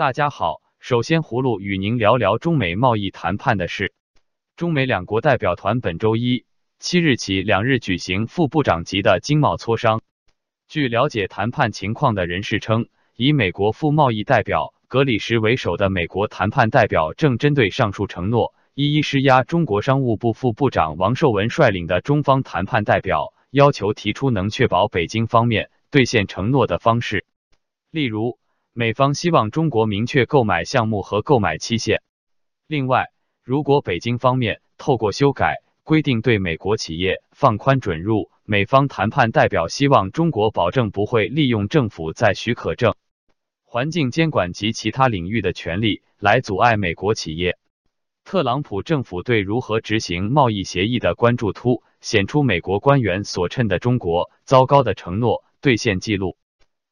大家好，首先葫芦与您聊聊中美贸易谈判的事。中美两国代表团本周一七日起两日举行副部长级的经贸磋商。据了解谈判情况的人士称，以美国副贸易代表格里什为首的美国谈判代表正针对上述承诺，一一施压中国商务部副部长王受文率领的中方谈判代表，要求提出能确保北京方面兑现承诺的方式。例如，美方希望中国明确购买项目和购买期限。另外，如果北京方面透过修改规定对美国企业放宽准入，美方谈判代表希望中国保证不会利用政府在许可证、环境监管及其他领域的权利来阻碍美国企业。特朗普政府对如何执行贸易协议的关注凸显出美国官员所称的中国糟糕的承诺兑现记录。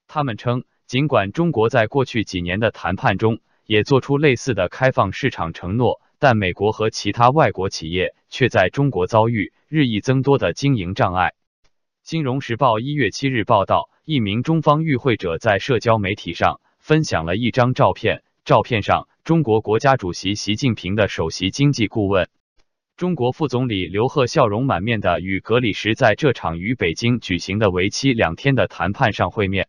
他们称，尽管中国在过去几年的谈判中也做出类似的开放市场承诺。但美国和其他外国企业却在中国遭遇日益增多的经营障碍。金融时报一月七日报道，一名中方与会者在社交媒体上分享了一张照片，照片上中国国家主席习近平的首席经济顾问、中国副总理刘鹤笑容满面的与格里什在这场与北京举行的为期两天的谈判上会面。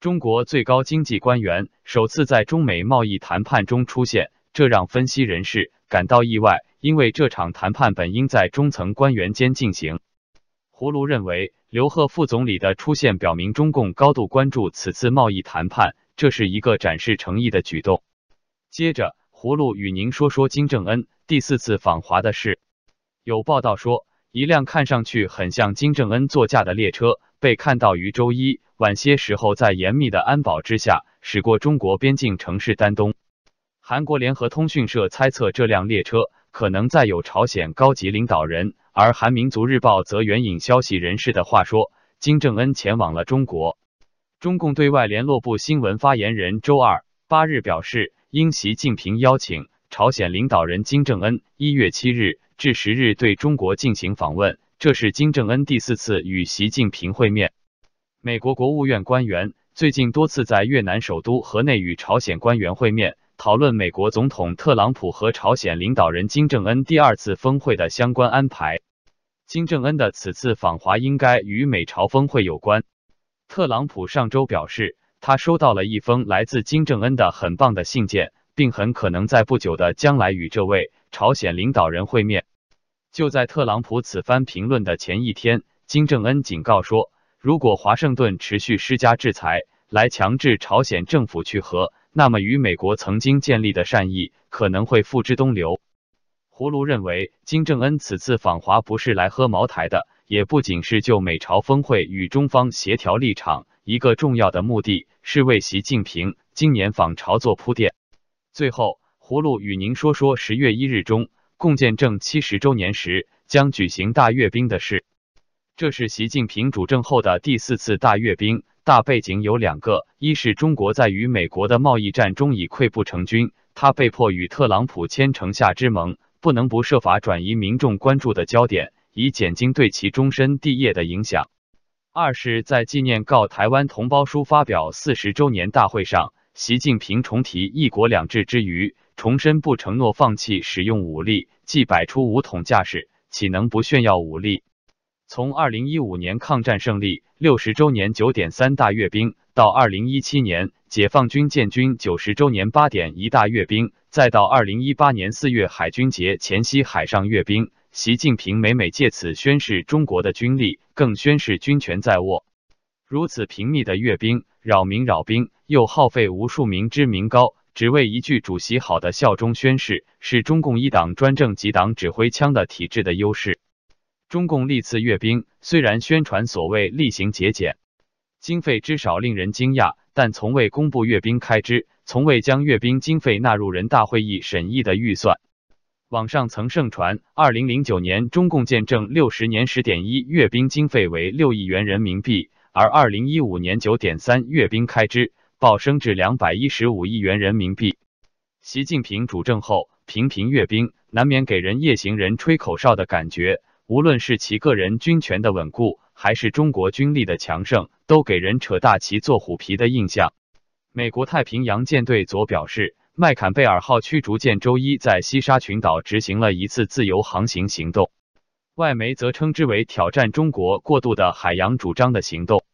中国最高经济官员首次在中美贸易谈判中出现。这让分析人士感到意外，因为这场谈判本应在中层官员间进行。胡卢认为，刘鹤副总理的出现表明中共高度关注此次贸易谈判，这是一个展示诚意的举动。接着，胡卢与您说说金正恩第四次访华的事。有报道说，一辆看上去很像金正恩座驾的列车被看到于周一晚些时候在严密的安保之下驶过中国边境城市丹东。韩国联合通讯社猜测，这辆列车可能载有朝鲜高级领导人，而韩民族日报则援引消息人士的话说，金正恩前往了中国。中共对外联络部新闻发言人周二八日表示，应习近平邀请，朝鲜领导人金正恩一月七日至十日对中国进行访问，这是金正恩第四次与习近平会面。美国国务院官员最近多次在越南首都河内与朝鲜官员会面。讨论美国总统特朗普和朝鲜领导人金正恩第二次峰会的相关安排。金正恩的此次访华应该与美朝峰会有关。特朗普上周表示，他收到了一封来自金正恩的很棒的信件，并很可能在不久的将来与这位朝鲜领导人会面。就在特朗普此番评论的前一天，金正恩警告说，如果华盛顿持续施加制裁来强制朝鲜政府去核。那么，与美国曾经建立的善意可能会付之东流。胡卢认为，金正恩此次访华不是来喝茅台的，也不仅是就美朝峰会与中方协调立场，一个重要的目的是为习近平今年访朝做铺垫。最后，葫芦与您说说十月一日中共建政七十周年时将举行大阅兵的事。这是习近平主政后的第四次大阅兵。大背景有两个，一是中国在与美国的贸易战中已溃不成军，他被迫与特朗普签城下之盟，不能不设法转移民众关注的焦点，以减轻对其终身帝业的影响；二是，在纪念告台湾同胞书发表四十周年大会上，习近平重提一国两制之余，重申不承诺放弃使用武力，既摆出武统架势，岂能不炫耀武力？从二零一五年抗战胜利六十周年九点三大阅兵，到二零一七年解放军建军九十周年八点一大阅兵，再到二零一八年四月海军节前夕海上阅兵，习近平每每借此宣示中国的军力，更宣示军权在握。如此频密的阅兵，扰民扰兵，又耗费无数民之民膏，只为一句“主席好”的效忠宣誓，是中共一党专政几党指挥枪的体制的优势。中共历次阅兵虽然宣传所谓厉行节俭，经费之少令人惊讶，但从未公布阅兵开支，从未将阅兵经费纳入人大会议审议的预算。网上曾盛传，二零零九年中共建政六十年十点一阅兵经费为六亿元人民币，而二零一五年九点三阅兵开支暴升至两百一十五亿元人民币。习近平主政后频频阅兵，难免给人夜行人吹口哨的感觉。无论是其个人军权的稳固，还是中国军力的强盛，都给人扯大旗做虎皮的印象。美国太平洋舰队昨表示，麦坎贝尔号驱逐舰周一在西沙群岛执行了一次自由航行行动，外媒则称之为挑战中国过度的海洋主张的行动。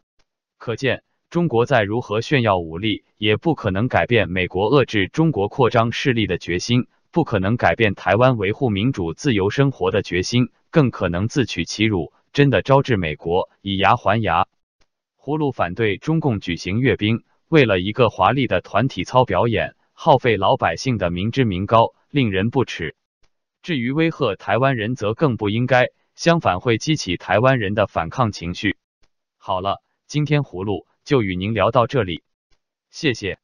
可见，中国再如何炫耀武力，也不可能改变美国遏制中国扩张势力的决心，不可能改变台湾维护民主自由生活的决心，更可能自取其辱，真的招致美国以牙还牙。葫芦反对中共举行阅兵，为了一个华丽的团体操表演，耗费老百姓的民脂民膏，令人不齿。至于威吓台湾人，则更不应该，相反会激起台湾人的反抗情绪。好了，今天葫芦就与您聊到这里，谢谢。